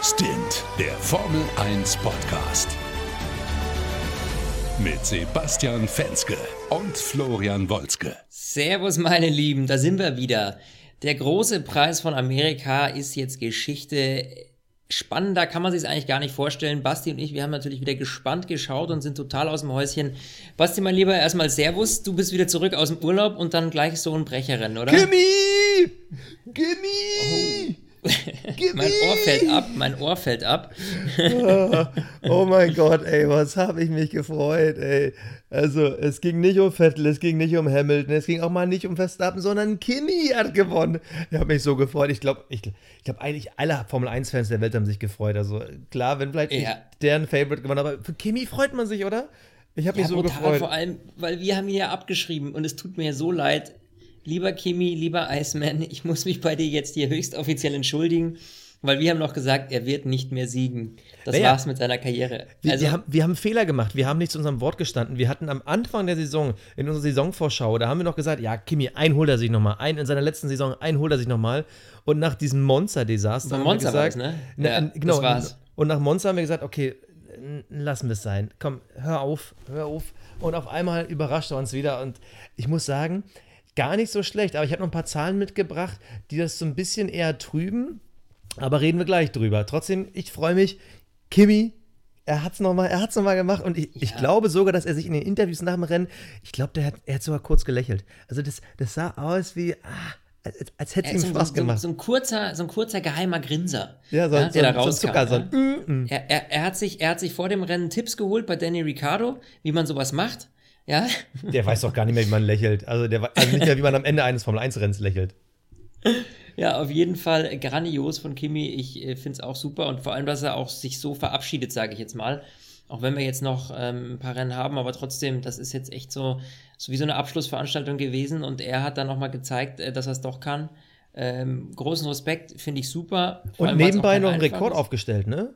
Stint, der Formel 1 Podcast. Mit Sebastian Fenske und Florian Wolzke. Servus, meine Lieben, da sind wir wieder. Der große Preis von Amerika ist jetzt Geschichte. Spannender kann man sich es eigentlich gar nicht vorstellen. Basti und ich, wir haben natürlich wieder gespannt geschaut und sind total aus dem Häuschen. Basti, mein Lieber, erstmal Servus. Du bist wieder zurück aus dem Urlaub und dann gleich so ein Brecherrennen, oder? Gimme! Gimme! Oh. Mein Ohr fällt ab, mein Ohr fällt ab. oh mein Gott, ey, was habe ich mich gefreut, ey. Also, es ging nicht um Vettel, es ging nicht um Hamilton, es ging auch mal nicht um Verstappen, sondern Kimi hat gewonnen. Ich habe mich so gefreut. Ich glaube, ich, ich glaube, eigentlich alle Formel 1-Fans der Welt haben sich gefreut. Also, klar, wenn vielleicht ja. deren Favorite gewonnen, aber für Kimi freut man sich, oder? Ich habe mich ja, so brutal, gefreut. Vor allem, weil wir haben ihn ja abgeschrieben und es tut mir so leid lieber Kimi, lieber Iceman, ich muss mich bei dir jetzt hier höchst offiziell entschuldigen, weil wir haben noch gesagt, er wird nicht mehr siegen. Das naja, war's mit seiner Karriere. Wir, also, wir, haben, wir haben Fehler gemacht, wir haben nicht zu unserem Wort gestanden. Wir hatten am Anfang der Saison, in unserer Saisonvorschau, da haben wir noch gesagt, ja, Kimi, ein holt er sich nochmal, ein in seiner letzten Saison, ein holt er sich nochmal. Und nach diesem Monster-Desaster haben Monster wir gesagt, ne? Na, ja, genau, das war's. Und nach Monster haben wir gesagt, okay, lassen wir es sein. Komm, hör auf, hör auf. Und auf einmal überrascht er uns wieder. Und ich muss sagen, gar nicht so schlecht. Aber ich habe noch ein paar Zahlen mitgebracht, die das so ein bisschen eher trüben. Aber reden wir gleich drüber. Trotzdem, ich freue mich. Kimi, er hat es nochmal noch, gemacht und ich, ja. ich, glaube sogar, dass er sich in den Interviews nach dem Rennen, ich glaube, der hat, er hat sogar kurz gelächelt. Also das, das sah aus wie, ah, als, als hätte es ihm Spaß so, gemacht. So, so, ein kurzer, so ein kurzer geheimer Grinser. Ja, so, ja, der da rauskam. Zucker, ja. mm, mm. Er, er, er, hat sich, er hat sich vor dem Rennen Tipps geholt bei Danny Ricciardo, wie man sowas macht. Ja? Der weiß doch gar nicht mehr, wie man lächelt. Also, der, also nicht mehr, wie man am Ende eines Formel-1-Renns lächelt. Ja, auf jeden Fall grandios von Kimi. Ich äh, finde es auch super und vor allem, dass er auch sich so verabschiedet, sage ich jetzt mal. Auch wenn wir jetzt noch ähm, ein paar Rennen haben, aber trotzdem, das ist jetzt echt so, so wie so eine Abschlussveranstaltung gewesen und er hat dann nochmal gezeigt, äh, dass er es doch kann. Ähm, großen Respekt, finde ich super. Vor und nebenbei noch einen Rekord ist. aufgestellt, ne?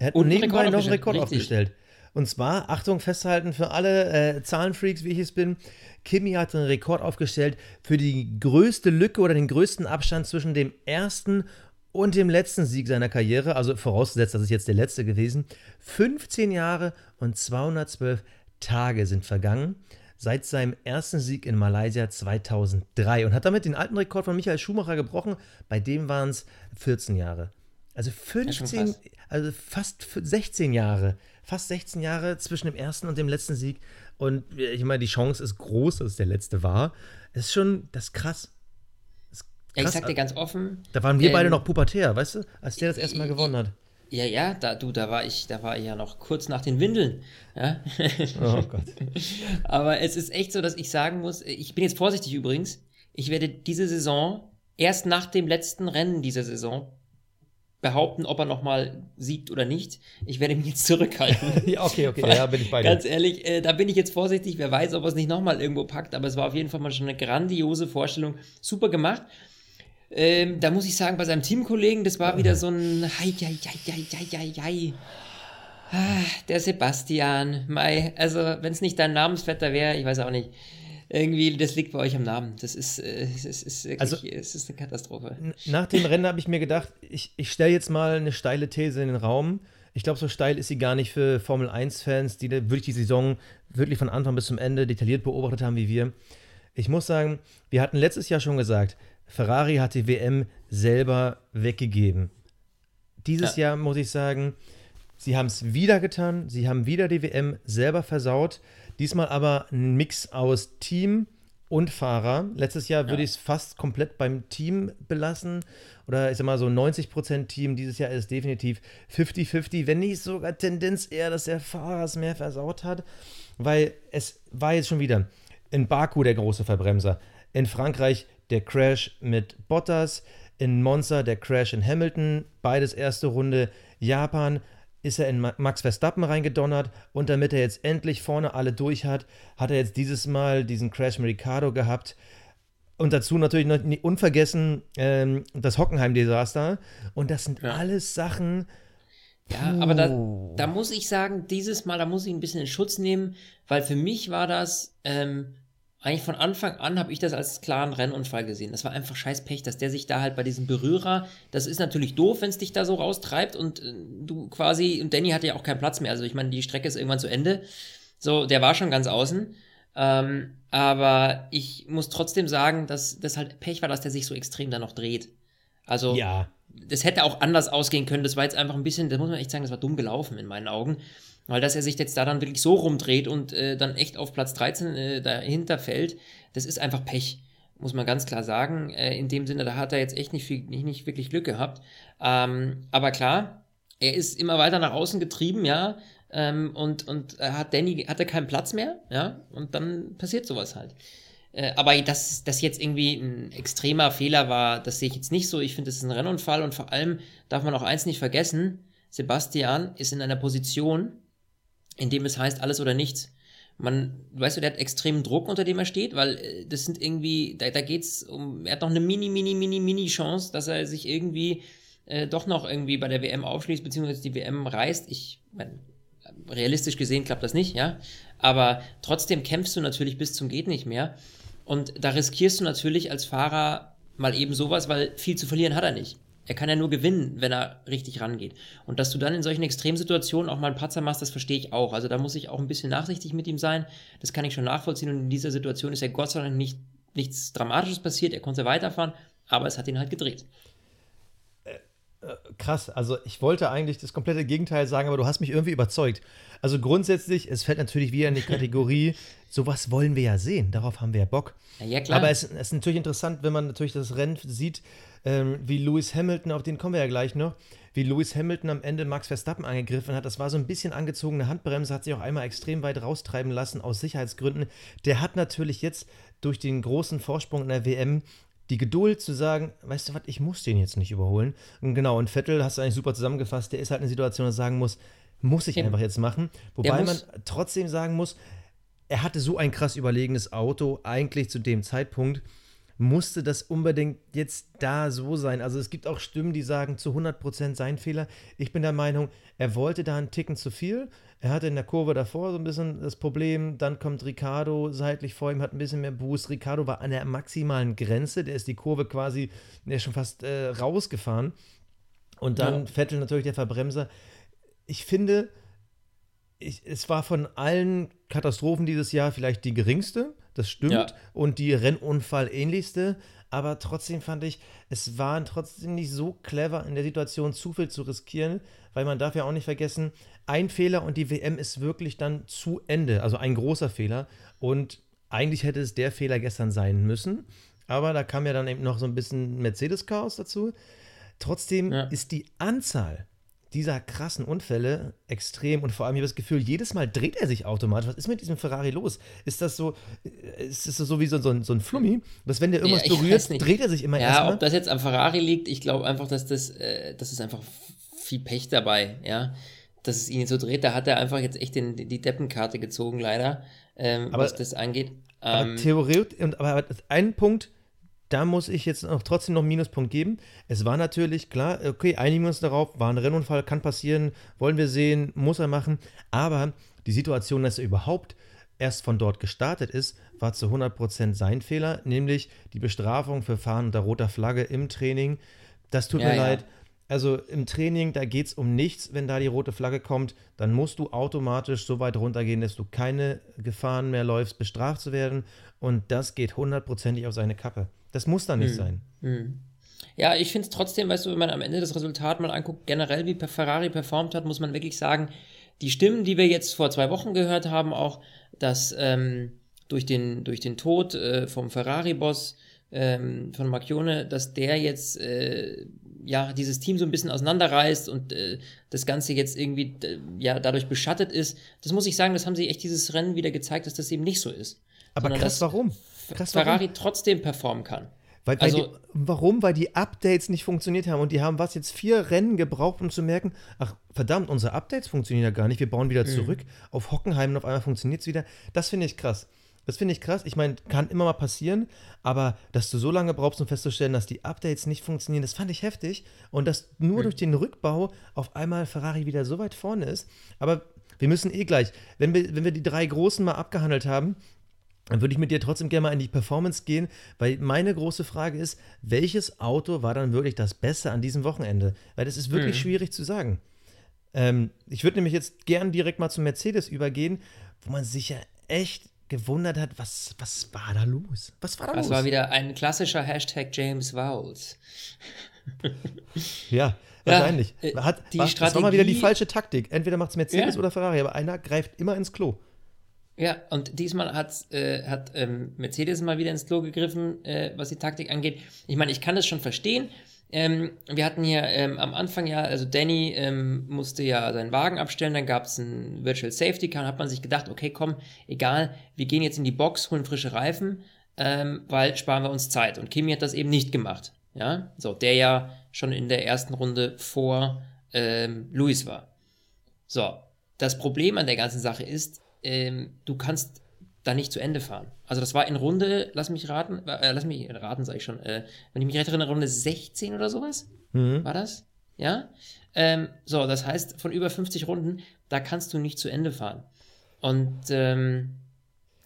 Er hat und nebenbei noch einen Rekord Richtig. aufgestellt. Und zwar, Achtung, festhalten für alle äh, Zahlenfreaks, wie ich es bin. Kimi hat einen Rekord aufgestellt für die größte Lücke oder den größten Abstand zwischen dem ersten und dem letzten Sieg seiner Karriere. Also vorausgesetzt, das ist jetzt der letzte gewesen. 15 Jahre und 212 Tage sind vergangen seit seinem ersten Sieg in Malaysia 2003 und hat damit den alten Rekord von Michael Schumacher gebrochen. Bei dem waren es 14 Jahre. Also 15, also fast 16 Jahre fast 16 Jahre zwischen dem ersten und dem letzten Sieg. Und ich meine, die Chance ist groß, dass es der letzte war. Es ist schon, das ist krass. Das ist krass. Ich sag dir ganz offen. Da waren wir ähm, beide noch pubertär, weißt du, als der das erste Mal gewonnen hat. Ja, ja, da, du, da war ich, da war ich ja noch kurz nach den Windeln. Ja? Oh Gott. Aber es ist echt so, dass ich sagen muss, ich bin jetzt vorsichtig übrigens, ich werde diese Saison erst nach dem letzten Rennen dieser Saison behaupten, ob er nochmal siegt oder nicht. Ich werde mich jetzt zurückhalten. ja, okay, okay, ja, bin ich bei dir. Ganz ehrlich, äh, da bin ich jetzt vorsichtig. Wer weiß, ob er es nicht nochmal irgendwo packt, aber es war auf jeden Fall mal schon eine grandiose Vorstellung. Super gemacht. Ähm, da muss ich sagen, bei seinem Teamkollegen, das war wieder so ein Hei, hei, hei, hei, hei, hei. Ah, der Sebastian, Mai, also wenn es nicht dein Namensvetter wäre, ich weiß auch nicht irgendwie, das liegt bei euch am Namen. Das ist, äh, es ist wirklich, also, es ist eine Katastrophe. Nach dem Rennen habe ich mir gedacht, ich, ich stelle jetzt mal eine steile These in den Raum. Ich glaube, so steil ist sie gar nicht für Formel 1-Fans, die wirklich die Saison wirklich von Anfang bis zum Ende detailliert beobachtet haben wie wir. Ich muss sagen, wir hatten letztes Jahr schon gesagt, Ferrari hat die WM selber weggegeben. Dieses ja. Jahr muss ich sagen, sie haben es wieder getan, sie haben wieder die WM selber versaut. Diesmal aber ein Mix aus Team und Fahrer. Letztes Jahr würde ja. ich es fast komplett beim Team belassen. Oder ich sag mal so 90% Team. Dieses Jahr ist definitiv 50-50, wenn nicht sogar Tendenz eher, dass der Fahrer es mehr versaut hat. Weil es war jetzt schon wieder in Baku der große Verbremser. In Frankreich der Crash mit Bottas. In Monza der Crash in Hamilton. Beides erste Runde. Japan ist er in Max Verstappen reingedonnert und damit er jetzt endlich vorne alle durch hat, hat er jetzt dieses Mal diesen Crash mit Ricardo gehabt. Und dazu natürlich noch unvergessen ähm, das Hockenheim-Desaster. Und das sind ja. alles Sachen. Ja, aber da, da, muss ich sagen, dieses Mal, da muss ich ein bisschen in Schutz nehmen, weil für mich war das ähm, eigentlich von Anfang an habe ich das als klaren Rennunfall gesehen. Das war einfach scheiß Pech, dass der sich da halt bei diesem Berührer, das ist natürlich doof, wenn es dich da so raustreibt und äh, du quasi, und Danny hatte ja auch keinen Platz mehr. Also ich meine, die Strecke ist irgendwann zu Ende. So, der war schon ganz außen. Ähm, aber ich muss trotzdem sagen, dass das halt Pech war, dass der sich so extrem da noch dreht. Also, Ja. das hätte auch anders ausgehen können. Das war jetzt einfach ein bisschen, das muss man echt sagen, das war dumm gelaufen in meinen Augen. Weil dass er sich jetzt da dann wirklich so rumdreht und äh, dann echt auf Platz 13 äh, dahinter fällt, das ist einfach Pech. Muss man ganz klar sagen. Äh, in dem Sinne, da hat er jetzt echt nicht, viel, nicht, nicht wirklich Glück gehabt. Ähm, aber klar, er ist immer weiter nach außen getrieben, ja. Ähm, und und er hat Danny hatte keinen Platz mehr, ja. Und dann passiert sowas halt. Äh, aber dass das jetzt irgendwie ein extremer Fehler war, das sehe ich jetzt nicht so. Ich finde, es ist ein Rennunfall und vor allem darf man auch eins nicht vergessen: Sebastian ist in einer Position, in dem es heißt alles oder nichts. Man, weißt du, der hat extremen Druck, unter dem er steht, weil äh, das sind irgendwie, da, da geht's um, er hat noch eine mini, mini, mini, mini Chance, dass er sich irgendwie äh, doch noch irgendwie bei der WM aufschließt, beziehungsweise die WM reißt. Ich, mein, realistisch gesehen klappt das nicht, ja. Aber trotzdem kämpfst du natürlich bis zum geht nicht mehr. Und da riskierst du natürlich als Fahrer mal eben sowas, weil viel zu verlieren hat er nicht. Er kann ja nur gewinnen, wenn er richtig rangeht. Und dass du dann in solchen Extremsituationen auch mal einen Patzer machst, das verstehe ich auch. Also da muss ich auch ein bisschen nachsichtig mit ihm sein. Das kann ich schon nachvollziehen. Und in dieser Situation ist ja Gott sei Dank nicht, nichts Dramatisches passiert. Er konnte weiterfahren, aber es hat ihn halt gedreht. Krass, also ich wollte eigentlich das komplette Gegenteil sagen, aber du hast mich irgendwie überzeugt. Also grundsätzlich, es fällt natürlich wieder in die Kategorie, sowas wollen wir ja sehen, darauf haben wir ja Bock. Ja, ja klar. Aber es, es ist natürlich interessant, wenn man natürlich das Rennen sieht, ähm, wie Lewis Hamilton, auf den kommen wir ja gleich noch, wie Lewis Hamilton am Ende Max Verstappen angegriffen hat. Das war so ein bisschen angezogene Handbremse, hat sich auch einmal extrem weit raustreiben lassen aus Sicherheitsgründen. Der hat natürlich jetzt durch den großen Vorsprung in der WM die Geduld zu sagen, weißt du was, ich muss den jetzt nicht überholen. Und genau, und Vettel hast du eigentlich super zusammengefasst, der ist halt in einer Situation, dass er sagen muss, muss ich Ja. einfach jetzt machen. Wobei man trotzdem sagen muss, er hatte so ein krass überlegenes Auto, eigentlich zu dem Zeitpunkt, musste das unbedingt jetzt da so sein. Also es gibt auch Stimmen, die sagen, zu 100% sein Fehler. Ich bin der Meinung, er wollte da einen Ticken zu viel. Er hatte in der Kurve davor so ein bisschen das Problem. Dann kommt Ricardo seitlich vor ihm, hat ein bisschen mehr Boost. Ricardo war an der maximalen Grenze. Der ist die Kurve quasi, der ist schon fast äh, rausgefahren. Und dann Ja. Vettel natürlich der Verbremser. Ich finde, ich, es war von allen Katastrophen dieses Jahr vielleicht die geringste, das stimmt, Ja. und die Rennunfall-ähnlichste, aber trotzdem fand ich, es war trotzdem nicht so clever, in der Situation zu viel zu riskieren, weil man darf ja auch nicht vergessen, ein Fehler und die WM ist wirklich dann zu Ende, also ein großer Fehler und eigentlich hätte es der Fehler gestern sein müssen, aber da kam ja dann eben noch so ein bisschen Mercedes-Chaos dazu. Trotzdem Ja. ist die Anzahl dieser krassen Unfälle extrem und vor allem, ich habe das Gefühl, jedes Mal dreht er sich automatisch. Was ist mit diesem Ferrari los? Ist das so, äh, ist das so wie so, so, ein, so ein Flummi, dass wenn der irgendwas Ja, berührt, dreht er sich immer Ja, erstmal? ob das jetzt am Ferrari liegt, ich glaube einfach, dass das, äh, das ist einfach viel Pech dabei, ja. Dass es ihn so dreht, da hat er einfach jetzt echt den, die Deppenkarte gezogen, leider, ähm, Aber- was das angeht. Aber Ähm, theoretisch, und, aber ein Punkt, da muss ich jetzt noch trotzdem noch einen Minuspunkt geben. Es war natürlich klar, okay, einigen wir uns darauf, war ein Rennunfall, kann passieren, wollen wir sehen, muss er machen. Aber die Situation, dass er überhaupt erst von dort gestartet ist, war zu 100% sein Fehler, nämlich die Bestrafung für Fahren unter roter Flagge im Training. Das tut Ja, mir ja. leid. Also im Training, da geht es um nichts, wenn da die rote Flagge kommt, dann musst du automatisch so weit runtergehen, dass du keine Gefahren mehr läufst, bestraft zu werden. Und das geht hundertprozentig auf seine Kappe. Das muss da nicht sein. Ja, ich finde es trotzdem, weißt du, wenn man am Ende das Resultat mal anguckt, generell wie Ferrari performt hat, muss man wirklich sagen, die Stimmen, die wir jetzt vor zwei Wochen gehört haben, auch, dass ähm, durch, den, durch den Tod äh, vom Ferrari-Boss ähm, von Marchione, dass der jetzt äh, ja dieses Team so ein bisschen auseinanderreißt und äh, das Ganze jetzt irgendwie äh, ja dadurch beschattet ist. Das muss ich sagen, das haben sie echt dieses Rennen wieder gezeigt, dass das eben nicht so ist. Aber Sondern krass, warum? Krass, warum? Ferrari trotzdem performen kann. Weil, weil Also- die, warum? Weil die Updates nicht funktioniert haben. Und die haben was jetzt vier Rennen gebraucht, um zu merken, ach verdammt, unsere Updates funktionieren ja gar nicht. Wir bauen wieder zurück auf Hockenheim und auf einmal funktioniert es wieder. Das finde ich krass. Das finde ich krass. Ich meine, kann immer mal passieren, aber dass du so lange brauchst, um festzustellen, dass die Updates nicht funktionieren, das fand ich heftig. Und dass nur durch den Rückbau auf einmal Ferrari wieder so weit vorne ist. Aber wir müssen eh gleich, wenn wir, wenn wir die drei Großen mal abgehandelt haben, dann würde ich mit dir trotzdem gerne mal in die Performance gehen, weil meine große Frage ist, welches Auto war dann wirklich das Beste an diesem Wochenende? Weil das ist wirklich Mhm. schwierig zu sagen. Ähm, ich würde nämlich jetzt gern direkt mal zum Mercedes übergehen, wo man sich ja echt gewundert hat, was, was war da los? Was war da Das los? war wieder ein klassischer Hashtag James Vowles. ja, wahrscheinlich. äh, hat, die war, das war mal wieder die Strategie- falsche Taktik. Entweder macht es Mercedes Ja. oder Ferrari, aber einer greift immer ins Klo. Ja, und diesmal hat, äh, hat ähm, Mercedes mal wieder ins Klo gegriffen, äh, was die Taktik angeht. Ich meine, ich kann das schon verstehen. Ähm, wir hatten hier ähm, am Anfang ja, also Danny ähm, musste ja seinen Wagen abstellen, dann gab es einen Virtual Safety Car, hat man sich gedacht, okay, komm, egal, wir gehen jetzt in die Box, holen frische Reifen, ähm, weil sparen wir uns Zeit. Und Kimi hat das eben nicht gemacht. Ja, so, der ja schon in der ersten Runde vor ähm, Luis war. So, das Problem an der ganzen Sache ist, ähm, du kannst da nicht zu Ende fahren. Also das war in Runde, lass mich raten, äh, lass mich raten, sage ich schon, äh, wenn ich mich recht erinnere, Runde 16 oder sowas, Mhm. war das? Ja? Ähm, so, das heißt, von über 50 Runden, da kannst du nicht zu Ende fahren. Und ähm,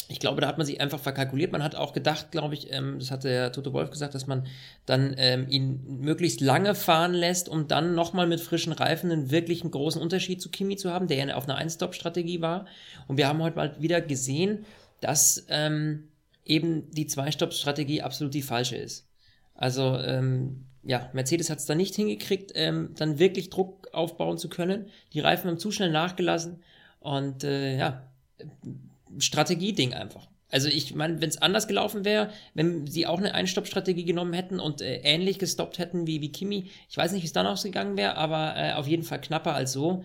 ich glaube, da hat man sich einfach verkalkuliert. Man hat auch gedacht, glaube ich, ähm, das hatte der Toto Wolf gesagt, dass man dann ähm, ihn möglichst lange fahren lässt, um dann nochmal mit frischen Reifen einen wirklich einen großen Unterschied zu Kimi zu haben, der ja auf einer Ein-Stop-Strategie war. Und wir haben heute mal wieder gesehen, dass ähm, eben die Zwei-Stop-Strategie absolut die falsche ist. Also, ähm, ja, Mercedes hat es da nicht hingekriegt, ähm, dann wirklich Druck aufbauen zu können. Die Reifen haben zu schnell nachgelassen und äh, ja, Strategieding einfach. Also ich meine, wenn es anders gelaufen wäre, wenn sie auch eine Einstopp-Strategie genommen hätten und äh, ähnlich gestoppt hätten wie, wie Kimi, ich weiß nicht, wie es dann ausgegangen wäre, aber äh, auf jeden Fall knapper als so.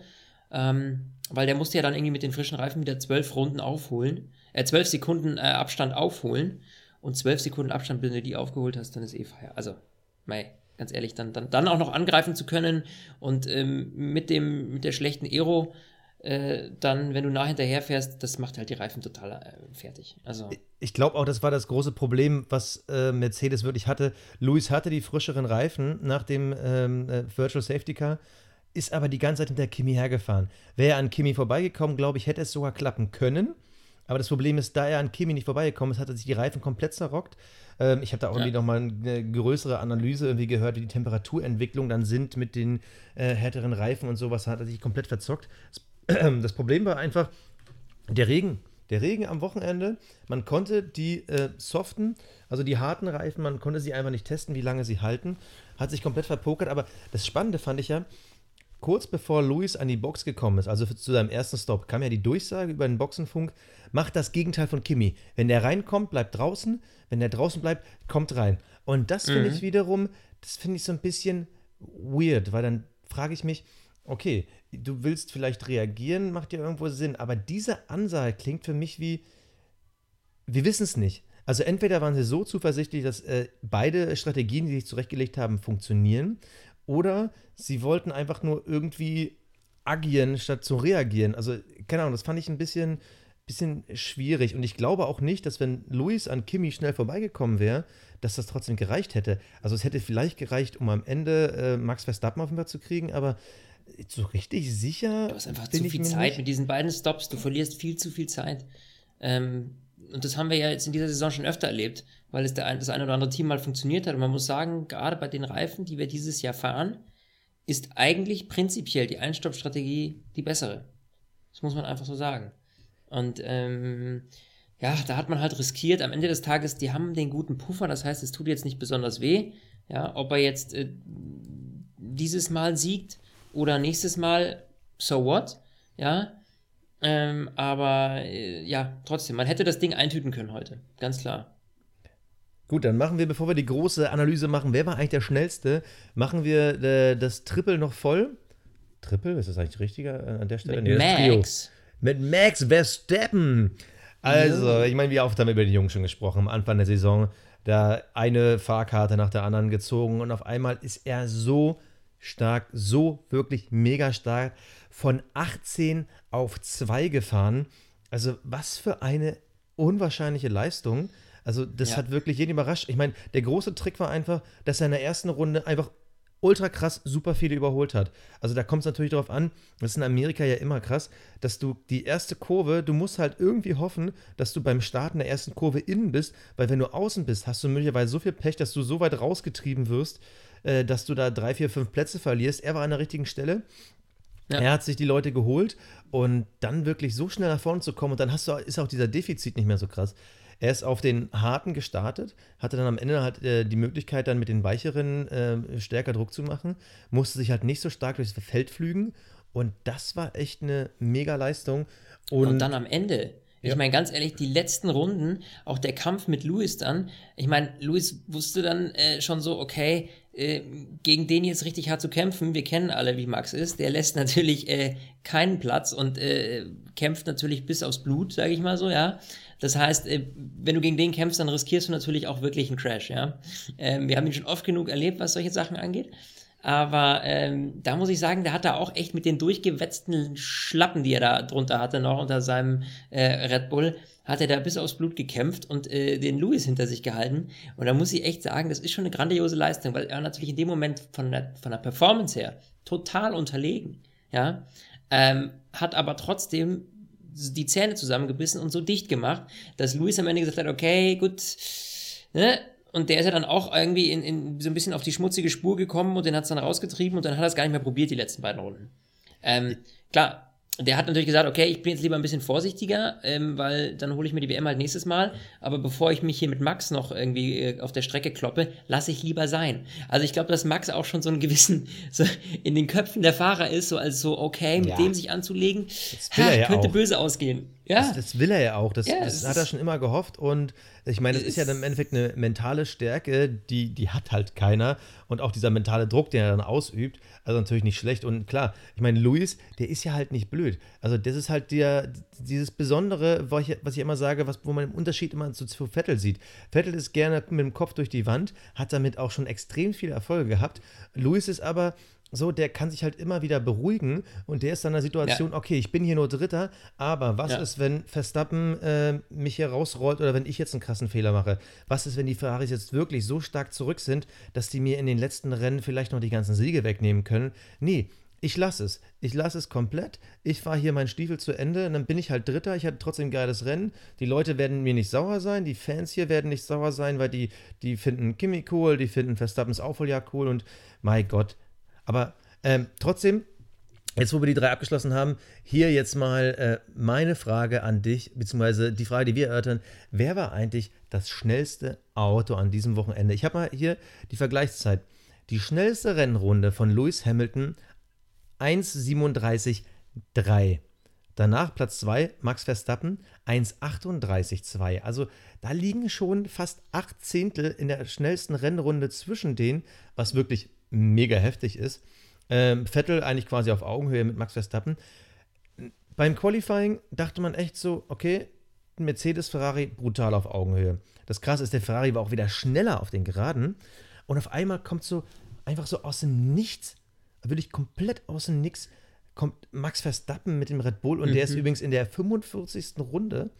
Ähm, weil der musste ja dann irgendwie mit den frischen Reifen wieder zwölf Runden aufholen, äh, zwölf Sekunden äh, Abstand aufholen und zwölf Sekunden Abstand, wenn du die aufgeholt hast, dann ist eh Feier. Also, mei, ganz ehrlich, dann, dann, dann auch noch angreifen zu können und ähm, mit dem, mit der schlechten Aero, äh, dann, wenn du nah hinterher fährst, das macht halt die Reifen total äh, fertig. Also, Ich glaube auch, das war das große Problem, was äh, Mercedes wirklich hatte. Lewis hatte die frischeren Reifen nach dem ähm, äh, Virtual Safety Car, ist aber die ganze Zeit hinter Kimi hergefahren. Wäre er an Kimi vorbeigekommen, glaube ich, hätte es sogar klappen können. Aber das Problem ist, da er an Kimi nicht vorbeigekommen ist, hat er sich die Reifen komplett zerrockt. Ähm, ich habe da auch Ja. irgendwie nochmal eine größere Analyse irgendwie gehört, wie die Temperaturentwicklung dann sind mit den äh, härteren Reifen und sowas, hat er sich komplett verzockt. Das, das Problem war einfach, der Regen. Der Regen am Wochenende, man konnte die äh, soften, also die harten Reifen, man konnte sie einfach nicht testen, wie lange sie halten. Hat sich komplett verpokert, aber das Spannende fand ich ja, kurz bevor Luis an die Box gekommen ist, also zu seinem ersten Stop, kam ja die Durchsage über den Boxenfunk, macht das Gegenteil von Kimi. Wenn der reinkommt, bleibt draußen, wenn der draußen bleibt, kommt rein. Und das finde ich wiederum, das finde ich so ein bisschen weird, weil dann frage ich mich, okay, du willst vielleicht reagieren, macht ja irgendwo Sinn, aber diese Ansage klingt für mich wie, wir wissen es nicht. Also entweder waren sie so zuversichtlich, dass äh, beide Strategien, die sich zurechtgelegt haben, funktionieren, oder sie wollten einfach nur irgendwie agieren, statt zu reagieren. Also, keine Ahnung, das fand ich ein bisschen, bisschen schwierig. Und ich glaube auch nicht, dass wenn Luis an Kimi schnell vorbeigekommen wäre, dass das trotzdem gereicht hätte. Also es hätte vielleicht gereicht, um am Ende äh, Max Verstappen auf den Platz zu kriegen, aber so richtig sicher. du hast einfach zu viel Zeit nicht. mit diesen beiden Stops. Du verlierst viel zu viel Zeit. Ähm, und das haben wir ja jetzt in dieser Saison schon öfter erlebt, weil es der das ein oder andere Team mal funktioniert hat. Und man muss sagen, gerade bei den Reifen, die wir dieses Jahr fahren, ist eigentlich prinzipiell die Einstoppstrategie die bessere. Das muss man einfach so sagen. Und ähm, ja, da hat man halt riskiert. Am Ende des Tages, die haben den guten Puffer, das heißt, es tut jetzt nicht besonders weh. Ja, ob er jetzt äh, dieses Mal siegt oder nächstes Mal, so what? Ja, ähm, aber äh, ja, trotzdem, man hätte das Ding eintüten können heute, ganz klar. Gut, dann machen wir, bevor wir die große Analyse machen, wer war eigentlich der Schnellste, machen wir äh, das Triple noch voll. Triple, ist das eigentlich richtiger äh, an der Stelle? Mit Trio. Max. Mit Max Verstappen. Also, ich meine, wie oft haben wir über die Jungs schon gesprochen am Anfang der Saison. Da eine Fahrkarte nach der anderen gezogen und auf einmal ist er so stark, so wirklich mega stark von 18 auf 2 gefahren. Also, was für eine unwahrscheinliche Leistung. Also, das Ja. hat wirklich jeden überrascht. Ich meine, der große Trick war einfach, dass er in der ersten Runde einfach ultra krass super viele überholt hat. Also da kommt es natürlich darauf an, das ist in Amerika ja immer krass, dass du die erste Kurve, du musst halt irgendwie hoffen, dass du beim Starten der ersten Kurve innen bist, weil wenn du außen bist, hast du möglicherweise so viel Pech, dass du so weit rausgetrieben wirst, äh, dass du da drei, vier, fünf Plätze verlierst. Er war an der richtigen Stelle. Ja. Er hat sich die Leute geholt und dann wirklich so schnell nach vorne zu kommen und dann hast du, ist auch dieser Defizit nicht mehr so krass. Er ist auf den harten gestartet, hatte dann am Ende halt äh, die Möglichkeit, dann mit den weicheren äh, stärker Druck zu machen, musste sich halt nicht so stark durchs Feld flügen und das war echt eine mega Leistung. Und, und dann am Ende, ich ja. meine, ganz ehrlich, die letzten Runden, auch der Kampf mit Louis dann, ich meine, Louis wusste dann äh, schon so, okay, äh, gegen den jetzt richtig hart zu kämpfen, wir kennen alle, wie Max ist, der lässt natürlich äh, keinen Platz und äh, kämpft natürlich bis aufs Blut, sage ich mal so, ja. Das heißt, äh, wenn du gegen den kämpfst, dann riskierst du natürlich auch wirklich einen Crash, ja. Ähm, wir haben ihn schon oft genug erlebt, was solche Sachen angeht. Aber ähm, da muss ich sagen, der hat da auch echt mit den durchgewetzten Schlappen, die er da drunter hatte, noch unter seinem äh, Red Bull, hat er da bis aufs Blut gekämpft und äh, den Lewis hinter sich gehalten. Und da muss ich echt sagen, das ist schon eine grandiose Leistung, weil er natürlich in dem Moment von der, von der Performance her total unterlegen, ja, ähm, hat aber trotzdem die Zähne zusammengebissen und so dicht gemacht, dass Luis am Ende gesagt hat, okay, gut, ne? Und der ist ja dann auch irgendwie in, in so ein bisschen auf die schmutzige Spur gekommen und den hat es dann rausgetrieben und dann hat er es gar nicht mehr probiert, die letzten beiden Runden. Ähm, klar, der hat natürlich gesagt, okay, ich bin jetzt lieber ein bisschen vorsichtiger, ähm, weil dann hole ich mir die WM halt nächstes Mal. Aber bevor ich mich hier mit Max noch irgendwie äh, auf der Strecke kloppe, lasse ich lieber sein. Also ich glaube, dass Max auch schon so einen gewissen, so in den Köpfen der Fahrer ist, so als so, okay, mit ja. dem sich anzulegen, ha, ja könnte auch. böse ausgehen. Ja. Das, das, will er ja auch. Das, ja, das hat er schon immer gehofft. Und ich meine, das ist ja dann im Endeffekt eine mentale Stärke, die, die hat halt keiner. Und auch dieser mentale Druck, den er dann ausübt, also natürlich nicht schlecht. Und klar, ich meine, Luis, der ist ja halt nicht blöd. Also das ist halt der, dieses Besondere, was ich, was ich immer sage, was, wo man den Unterschied immer zu, zu Vettel sieht. Vettel ist gerne mit dem Kopf durch die Wand, hat damit auch schon extrem viele Erfolge gehabt. Luis ist aber so, der kann sich halt immer wieder beruhigen und der ist dann in der Situation, ja. okay, ich bin hier nur Dritter, aber was ja. ist, wenn Verstappen äh, mich hier rausrollt oder wenn ich jetzt einen krassen Fehler mache? Was ist, wenn die Ferraris jetzt wirklich so stark zurück sind, dass die mir in den letzten Rennen vielleicht noch die ganzen Siege wegnehmen können? Nee, ich lasse es. Ich lasse es komplett. Ich fahre hier meinen Stiefel zu Ende und dann bin ich halt Dritter. Ich hatte trotzdem ein geiles Rennen. Die Leute werden mir nicht sauer sein. Die Fans hier werden nicht sauer sein, weil die, die finden Kimi cool, die finden Verstappens Aufholjahr cool und mein Gott, aber ähm, trotzdem, jetzt wo wir die drei abgeschlossen haben, hier jetzt mal äh, meine Frage an dich, beziehungsweise die Frage, die wir erörtern. Wer war eigentlich das schnellste Auto an diesem Wochenende? Ich habe mal hier die Vergleichszeit. Die schnellste Rennrunde von Lewis Hamilton 1,37,3. Danach Platz 2 Max Verstappen 1,38,2. Also da liegen schon fast acht Zehntel in der schnellsten Rennrunde zwischen denen, was wirklich mega heftig ist. Ähm, Vettel eigentlich quasi auf Augenhöhe mit Max Verstappen. Beim Qualifying dachte man echt so, okay, Mercedes, Ferrari brutal auf Augenhöhe. Das krasse ist, der Ferrari war auch wieder schneller auf den Geraden. Und auf einmal kommt so einfach so aus dem Nichts, wirklich komplett aus dem Nichts, kommt Max Verstappen mit dem Red Bull. Und mhm. der ist mhm. übrigens in der 45. Runde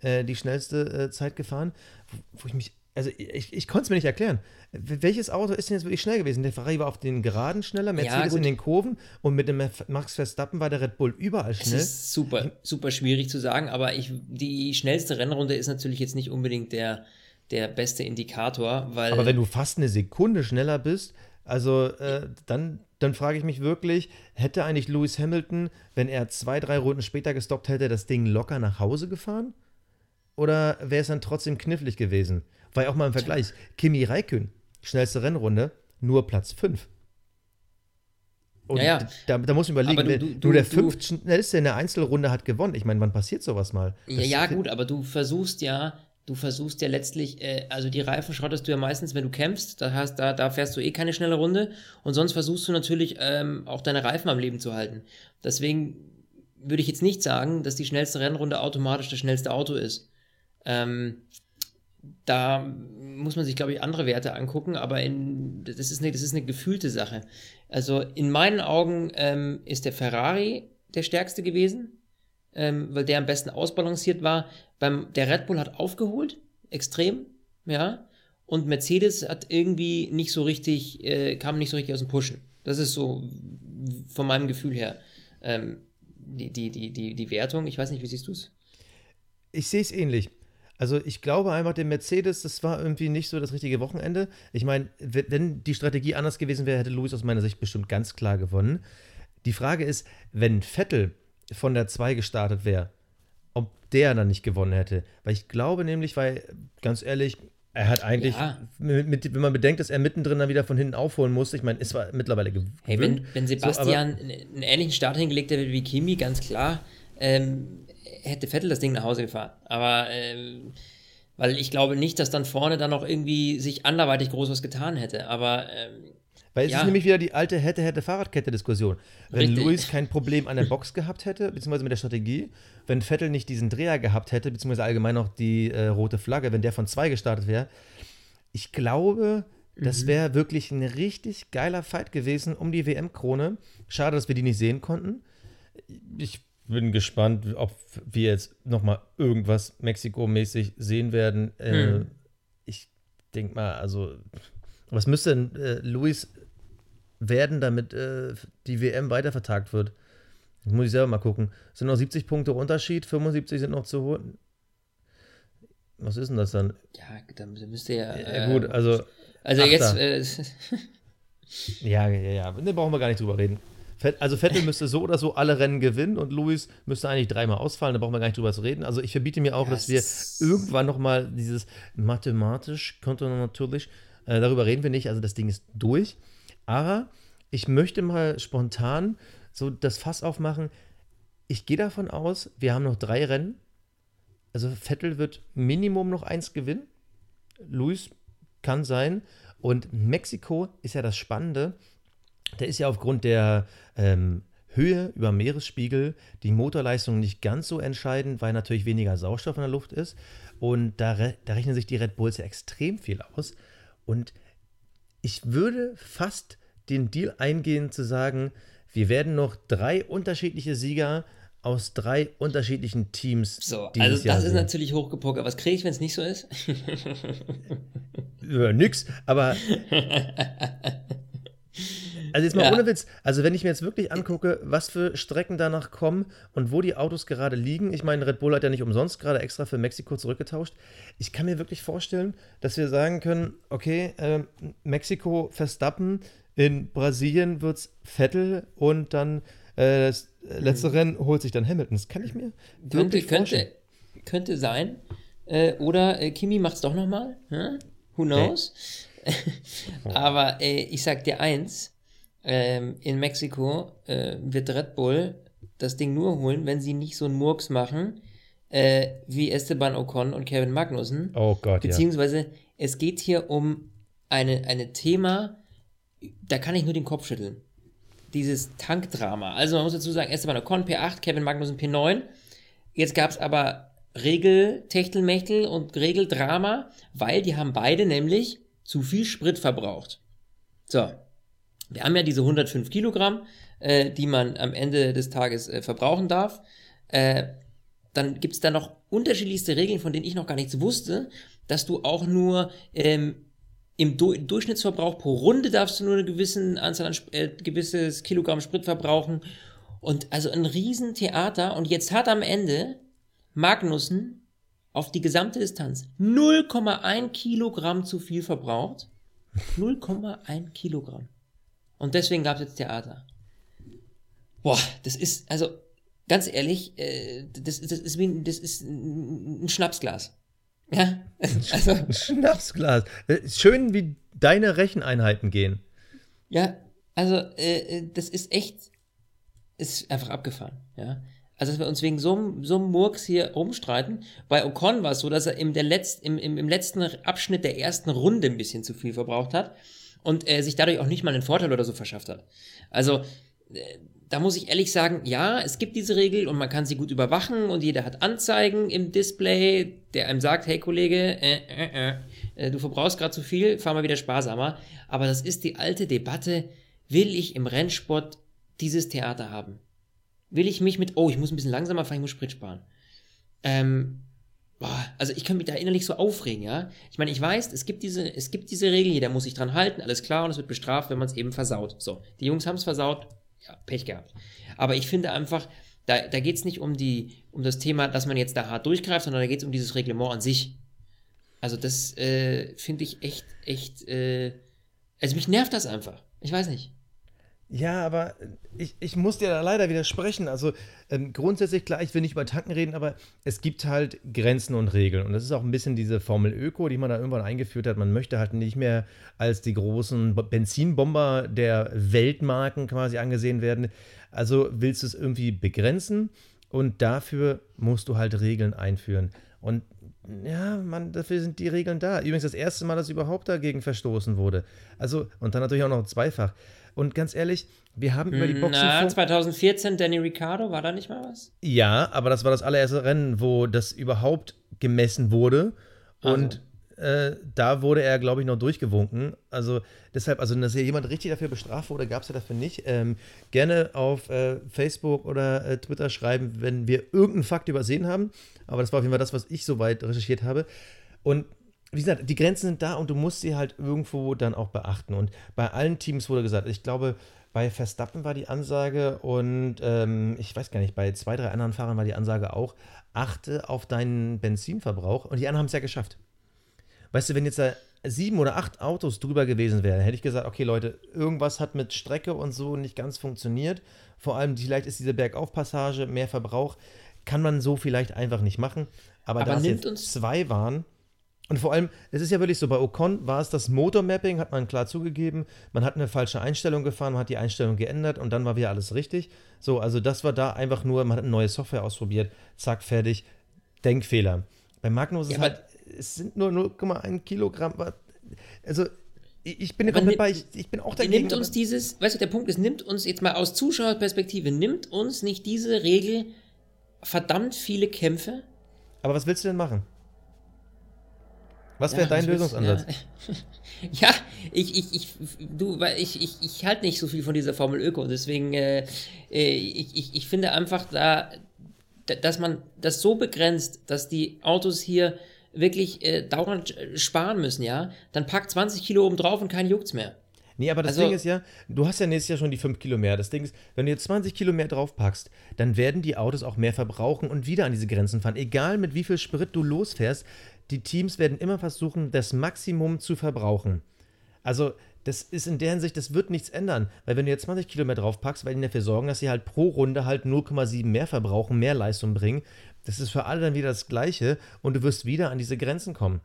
äh, die schnellste äh, Zeit gefahren, wo, wo ich mich also ich, ich konnte es mir nicht erklären. Welches Auto ist denn jetzt wirklich schnell gewesen? Der Ferrari war auf den Geraden schneller, Mercedes ja, in den Kurven und mit dem Max Verstappen war der Red Bull überall schnell. Das ist super, super schwierig zu sagen, aber ich, die schnellste Rennrunde ist natürlich jetzt nicht unbedingt der, der beste Indikator, weil. Aber wenn du fast eine Sekunde schneller bist, also äh, dann, dann frage ich mich wirklich, hätte eigentlich Lewis Hamilton, wenn er zwei, drei Runden später gestoppt hätte, das Ding locker nach Hause gefahren? Oder wäre es dann trotzdem knifflig gewesen? Weil auch mal im Vergleich, Kimi Raikön, schnellste Rennrunde, nur Platz 5. Und ja, ja. Da, da, muss man überlegen, du, du, nur der fünf schnellste in der Einzelrunde hat gewonnen. Ich meine, wann passiert sowas mal? Ja, ja, gut, aber du versuchst ja, du versuchst ja letztlich, äh, also die Reifen schrottest du ja meistens, wenn du kämpfst, da, hast, da, da fährst du eh keine schnelle Runde und sonst versuchst du natürlich ähm, auch deine Reifen am Leben zu halten. Deswegen würde ich jetzt nicht sagen, dass die schnellste Rennrunde automatisch das schnellste Auto ist. Ähm, da muss man sich, glaube ich, andere Werte angucken, aber in, das, ist eine, das ist eine gefühlte Sache. Also in meinen Augen ähm, ist der Ferrari der stärkste gewesen, ähm, weil der am besten ausbalanciert war. Beim, der Red Bull hat aufgeholt, extrem, ja. und Mercedes hat irgendwie nicht so richtig, äh, kam nicht so richtig aus dem Pushen. Das ist so von meinem Gefühl her ähm, die, die, die, die, die Wertung. Ich weiß nicht, wie siehst du es? Ich sehe es ähnlich. Also ich glaube einfach, der Mercedes, das war irgendwie nicht so das richtige Wochenende. Ich meine, wenn die Strategie anders gewesen wäre, hätte Lewis aus meiner Sicht bestimmt ganz klar gewonnen. Die Frage ist, wenn Vettel von der 2 gestartet wäre, ob der dann nicht gewonnen hätte. Weil ich glaube nämlich, weil, ganz ehrlich, er hat eigentlich, ja. mit, mit, wenn man bedenkt, dass er mittendrin dann wieder von hinten aufholen musste, ich meine, es war mittlerweile gewöhnt. Hey, wenn, wenn Sebastian so, einen ähnlichen Start hingelegt hätte wie Kimi, ganz klar, ähm, hätte Vettel das Ding nach Hause gefahren. Aber, ähm, weil ich glaube nicht, dass dann vorne dann noch irgendwie sich anderweitig groß was getan hätte. Aber, ähm, weil es ja. ist nämlich wieder die alte hätte, hätte Fahrradkette-Diskussion. Wenn Richtig. Luis kein Problem an der Box gehabt hätte, beziehungsweise mit der Strategie, wenn Vettel nicht diesen Dreher gehabt hätte, beziehungsweise allgemein noch die äh, rote Flagge, wenn der von zwei gestartet wäre, ich glaube, das mhm. wäre wirklich ein richtig geiler Fight gewesen um die WM-Krone. Schade, dass wir die nicht sehen konnten. Ich bin gespannt, ob wir jetzt nochmal irgendwas Mexiko-mäßig sehen werden. Äh, mhm. Ich denke mal, also, was müsste denn äh, Luis werden, damit äh, die WM weitervertagt wird? Das muss ich selber mal gucken. Es sind noch 70 Punkte Unterschied, 75 sind noch zu holen. Was ist denn das dann? Ja, dann müsste ja. ja gut, also. Also Achter. jetzt. Äh, ja, ja, ja. Ne, brauchen wir gar nicht drüber reden. Also Vettel müsste so oder so alle Rennen gewinnen und Luis müsste eigentlich dreimal ausfallen, da brauchen wir gar nicht drüber zu reden. Also ich verbiete mir auch, das dass wir irgendwann nochmal dieses mathematisch, konnte natürlich, äh, darüber reden wir nicht, also das Ding ist durch. Aber ich möchte mal spontan so das Fass aufmachen. Ich gehe davon aus, wir haben noch drei Rennen. Also Vettel wird Minimum noch eins gewinnen. Luis kann sein. Und Mexiko ist ja das Spannende. Der ist ja aufgrund der ähm, Höhe über Meeresspiegel die Motorleistung nicht ganz so entscheidend, weil natürlich weniger Sauerstoff in der Luft ist. Und da, da rechnen sich die Red Bulls ja extrem viel aus. Und ich würde fast den Deal eingehen zu sagen, wir werden noch drei unterschiedliche Sieger aus drei unterschiedlichen Teams. So, also das Jahr ist sehen. natürlich hochgepokert. Was kriege ich, wenn es nicht so ist? ja, nix, aber. Also jetzt mal ja. ohne Witz, also wenn ich mir jetzt wirklich angucke, was für Strecken danach kommen und wo die Autos gerade liegen, ich meine, Red Bull hat ja nicht umsonst gerade extra für Mexiko zurückgetauscht. Ich kann mir wirklich vorstellen, dass wir sagen können, okay, äh, Mexiko, Verstappen, in Brasilien wird es Vettel und dann äh, das letzte mhm. Rennen holt sich dann Hamilton. Das kann ich mir könnte, könnte, könnte sein. Äh, oder äh, Kimi macht es doch nochmal. Hm? Who knows? Aber äh, ich sag dir eins: ähm, In Mexiko äh, wird Red Bull das Ding nur holen, wenn sie nicht so einen Murks machen äh, wie Esteban Ocon und Kevin Magnussen. Oh Gott, Beziehungsweise ja. es geht hier um eine, eine Thema, da kann ich nur den Kopf schütteln. Dieses Tankdrama. Also man muss dazu sagen, Esteban Ocon P8, Kevin Magnussen P9. Jetzt gab es aber Regel-Techtelmechtel und Regeldrama, weil die haben beide nämlich zu viel Sprit verbraucht. So, wir haben ja diese 105 Kilogramm, äh, die man am Ende des Tages äh, verbrauchen darf. Äh, dann gibt es da noch unterschiedlichste Regeln, von denen ich noch gar nichts wusste, dass du auch nur ähm, im du Durchschnittsverbrauch pro Runde darfst du nur eine gewisse Anzahl an äh, gewisses Kilogramm Sprit verbrauchen. Und also ein Riesentheater. Und jetzt hat am Ende Magnussen auf die gesamte Distanz 0,1 Kilogramm zu viel verbraucht. 0,1 Kilogramm. Und deswegen gab es jetzt Theater. Boah, das ist, also ganz ehrlich, äh, das, das, ist wie, das ist ein Schnapsglas. Ja, also. Ein Schnapsglas. Äh, schön, wie deine Recheneinheiten gehen. Ja, also, äh, äh, das ist echt, ist einfach abgefahren, ja. Also, dass wir uns wegen so, so einem Murks hier rumstreiten. Bei Ocon war es so, dass er im, der Letz-, im, im, im letzten Abschnitt der ersten Runde ein bisschen zu viel verbraucht hat und äh, sich dadurch auch nicht mal einen Vorteil oder so verschafft hat. Also, äh, da muss ich ehrlich sagen, ja, es gibt diese Regel und man kann sie gut überwachen und jeder hat Anzeigen im Display, der einem sagt, hey Kollege, äh, äh, äh, äh du verbrauchst gerade zu viel, fahr mal wieder sparsamer. Aber das ist die alte Debatte, will ich im Rennsport dieses Theater haben? Will ich mich mit, oh, ich muss ein bisschen langsamer fahren, ich muss Sprit sparen. Ähm, boah, also ich kann mich da innerlich so aufregen, ja. Ich meine, ich weiß, es gibt diese, es gibt diese Regel, jeder muss sich dran halten, alles klar, und es wird bestraft, wenn man es eben versaut. So, die Jungs haben es versaut, ja, Pech gehabt. Aber ich finde einfach, da, da geht es nicht um die, um das Thema, dass man jetzt da hart durchgreift, sondern da geht es um dieses Reglement an sich. Also das äh, finde ich echt, echt, äh, also mich nervt das einfach. Ich weiß nicht. Ja, aber ich, ich muss dir da leider widersprechen. Also ähm, grundsätzlich, klar, ich will nicht über Tanken reden, aber es gibt halt Grenzen und Regeln. Und das ist auch ein bisschen diese Formel Öko, die man da irgendwann eingeführt hat. Man möchte halt nicht mehr als die großen Benzinbomber der Weltmarken quasi angesehen werden. Also willst du es irgendwie begrenzen und dafür musst du halt Regeln einführen. Und ja, man, dafür sind die Regeln da. Übrigens das erste Mal, dass überhaupt dagegen verstoßen wurde. Also, und dann natürlich auch noch zweifach. Und ganz ehrlich, wir haben über die Hm, Boxen. Na, 2014 Danny Ricciardo, war da nicht mal was? Ja, aber das war das allererste Rennen, wo das überhaupt gemessen wurde. Und äh, da wurde er, glaube ich, noch durchgewunken. Also deshalb, also dass hier jemand richtig dafür bestraft wurde, gab es ja dafür nicht. Ähm, gerne auf äh, Facebook oder äh, Twitter schreiben, wenn wir irgendeinen Fakt übersehen haben. Aber das war auf jeden Fall das, was ich soweit recherchiert habe. Und wie gesagt, die Grenzen sind da und du musst sie halt irgendwo dann auch beachten. Und bei allen Teams wurde gesagt, ich glaube, bei Verstappen war die Ansage und ähm, ich weiß gar nicht, bei zwei, drei anderen Fahrern war die Ansage auch, achte auf deinen Benzinverbrauch. Und die anderen haben es ja geschafft. Weißt du, wenn jetzt da sieben oder acht Autos drüber gewesen wären, hätte ich gesagt, okay Leute, irgendwas hat mit Strecke und so nicht ganz funktioniert. Vor allem, vielleicht ist diese Bergaufpassage mehr Verbrauch, kann man so vielleicht einfach nicht machen. Aber, Aber da es jetzt uns- zwei waren, und vor allem, es ist ja wirklich so, bei Ocon war es das Motormapping, hat man klar zugegeben, man hat eine falsche Einstellung gefahren, man hat die Einstellung geändert und dann war wieder alles richtig. So, also das war da einfach nur, man hat eine neue Software ausprobiert, zack, fertig, Denkfehler. Bei Magnus ist Ja, aber- halt, es sind nur 0,1 Kilogramm. Also, ich bin komplett bei, ich, ich bin auch dagegen. nimmt uns dieses, weißt du, der Punkt ist, nimmt uns jetzt mal aus Zuschauerperspektive, nimmt uns nicht diese Regel verdammt viele Kämpfe? aber was willst du denn machen? Was wäre Ja, dein Lösungsansatz? Ja, ja ich, ich, ich, du, weil ich, ich, ich halte nicht so viel von dieser Formel Öko, deswegen, äh, äh, ich, ich, ich finde einfach da, da- dass man das so begrenzt, dass die Autos hier wirklich äh, dauernd äh, sparen müssen, ja, dann packt 20 Kilo oben drauf und kein juckt's mehr. Nee, aber das Also- Ding ist ja, du hast ja nächstes Jahr schon die 5 Kilo mehr. Das Ding ist, wenn du jetzt 20 Kilo mehr draufpackst, dann werden die Autos auch mehr verbrauchen und wieder an diese Grenzen fahren. Egal mit wie viel Sprit du losfährst, die Teams werden immer versuchen, das Maximum zu verbrauchen. Also, das ist in der Hinsicht, das wird nichts ändern. Weil wenn du jetzt 20 Kilo mehr draufpackst, werden die dafür sorgen, dass sie halt pro Runde halt 0,7 mehr verbrauchen, mehr Leistung bringen. Das ist für alle dann wieder das Gleiche und du wirst wieder an diese Grenzen kommen.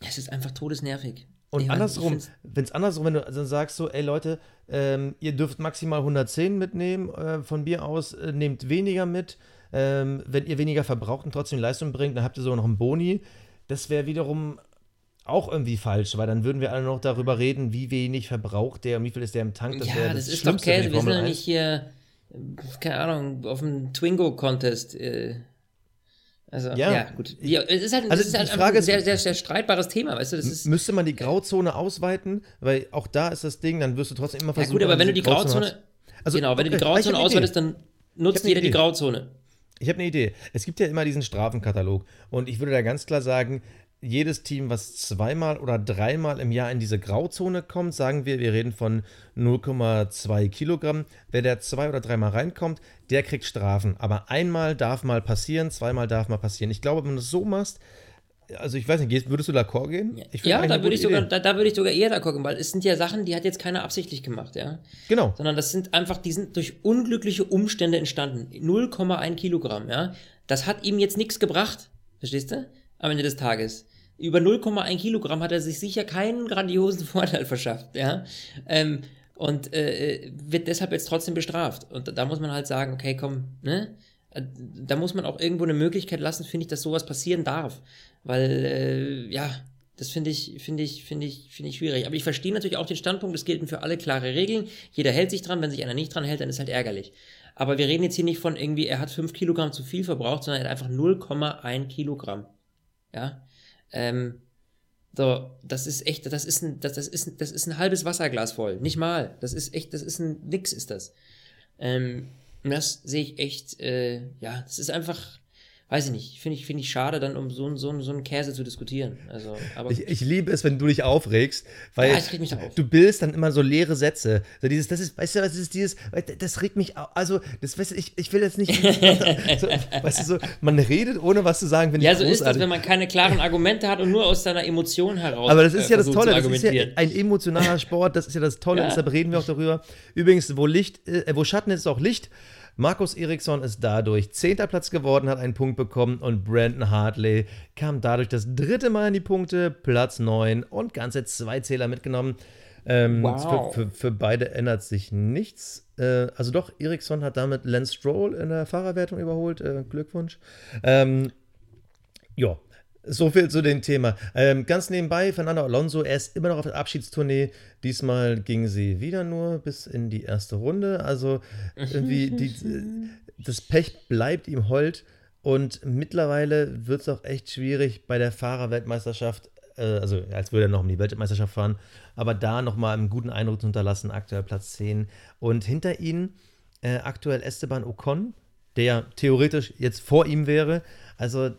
Es ist einfach todesnervig. Und Ich andersrum, wenn es andersrum, wenn du also sagst so, ey Leute, ähm, ihr dürft maximal 110 mitnehmen, äh, von mir aus äh, nehmt weniger mit. Ähm, wenn ihr weniger verbraucht und trotzdem Leistung bringt, dann habt ihr sogar noch einen Boni. Das wäre wiederum auch irgendwie falsch, weil dann würden wir alle noch darüber reden, wie wenig verbraucht der und wie viel ist der im Tank. ja, wäre das, ist doch Schlimmste die Käse. Wir sind doch 1. nicht hier, äh, keine Ahnung, auf dem Twingo-Contest. Äh, also, ja, Ja. gut. Ja, es ist halt, Also ist die halt ein ist- sehr, sehr, sehr streitbares Thema, weißt du? Das ist, Müsste man die Grauzone ausweiten, weil auch da ist das Ding, dann wirst du trotzdem immer ja, versuchen. gut, aber wenn du die diese Grauzone, hast. Also, genau, wenn du die okay, ich hab Grauzone ausweitest, dann nutzt jeder die. Grauzone. Ich habe eine Idee. Es gibt ja immer diesen Strafenkatalog. Und ich würde da ganz klar sagen, jedes Team, was zweimal oder dreimal im Jahr in diese Grauzone kommt, sagen wir, wir reden von 0,2 Kilogramm. Wer der zwei oder dreimal reinkommt, der kriegt Strafen. Aber einmal darf mal passieren, zweimal darf mal passieren. Ich glaube, wenn du es so machst, also ich weiß nicht, gehst- würdest du d'accord gehen? Ja, da würde ich, sogar, da, da würde ich sogar eher da gucken, weil es sind ja Sachen, die hat jetzt keiner absichtlich gemacht, ja. Genau. Sondern das sind einfach, die sind durch unglückliche Umstände entstanden. 0,1 Kilogramm, ja. Das hat ihm jetzt nichts gebracht, verstehst du? Am Ende des Tages. Über 0,1 Kilogramm hat er sich sicher keinen grandiosen Vorteil verschafft, ja. Ähm, und äh, wird deshalb jetzt trotzdem bestraft. Und da, da muss man halt sagen, okay, komm, ne? Äh, Da muss man auch irgendwo eine Möglichkeit lassen, finde ich, dass sowas passieren darf. Weil, äh, ja, das finde ich, finde ich, finde ich, finde ich schwierig. Aber ich verstehe natürlich auch den Standpunkt, es gelten für alle klare Regeln. Jeder hält sich dran, wenn sich einer nicht dran hält, dann ist halt ärgerlich. Aber wir reden jetzt hier nicht von irgendwie, er hat 5 Kilogramm zu viel verbraucht, sondern er hat einfach 0,1 Kilogramm. Ja. Ähm, so, das ist echt, das ist ein, das, das ist, ein- das ist ein halbes Wasserglas voll. Nicht mal. Das ist echt, das ist ein, nix ist das. Ähm, das sehe ich echt, äh, ja, das ist einfach, weiß ich nicht, finde ich, find ich schade, dann um so, so, so einen Käse zu diskutieren. Also, aber Ich, ich liebe es, wenn du dich aufregst, weil Ja, ich reg mich auf. du bildest dann immer so leere Sätze. So dieses, das ist, weißt du, was ist dieses, das regt mich auf. Also, das weißt du, ich, ich will jetzt nicht. so, weißt du, so, man redet, ohne was zu sagen, wenn ja, ich so ist das, wenn man keine klaren Argumente hat und nur aus seiner Emotion heraus. Aber das ist äh, ja das versucht Tolle, das ist ja ein emotionaler Sport, das ist ja das Tolle, Ja. deshalb reden wir auch darüber. Übrigens, wo Licht, äh, wo Schatten ist, ist auch Licht. Markus Eriksson ist dadurch zehnter Platz geworden, hat einen Punkt bekommen und Brandon Hartley kam dadurch das dritte Mal in die Punkte, Platz 9 und ganze zwei Zähler mitgenommen. Ähm, Wow. für, für, für beide ändert sich nichts. Äh, also doch, Eriksson hat damit Lance Stroll in der Fahrerwertung überholt. Äh, Glückwunsch. Ähm, ja, so viel zu dem Thema. Ähm, ganz nebenbei, Fernando Alonso, er ist immer noch auf der Abschiedstournee. Diesmal ging sie wieder nur bis in die erste Runde. Also irgendwie, die, das Pech bleibt ihm hold. Und mittlerweile wird es auch echt schwierig bei der Fahrerweltmeisterschaft, äh, also als würde er noch um die Weltmeisterschaft fahren, aber da nochmal einen guten Eindruck zu hinterlassen, aktuell Platz 10. Und hinter ihnen äh, aktuell Esteban Ocon, der theoretisch jetzt vor ihm wäre. Also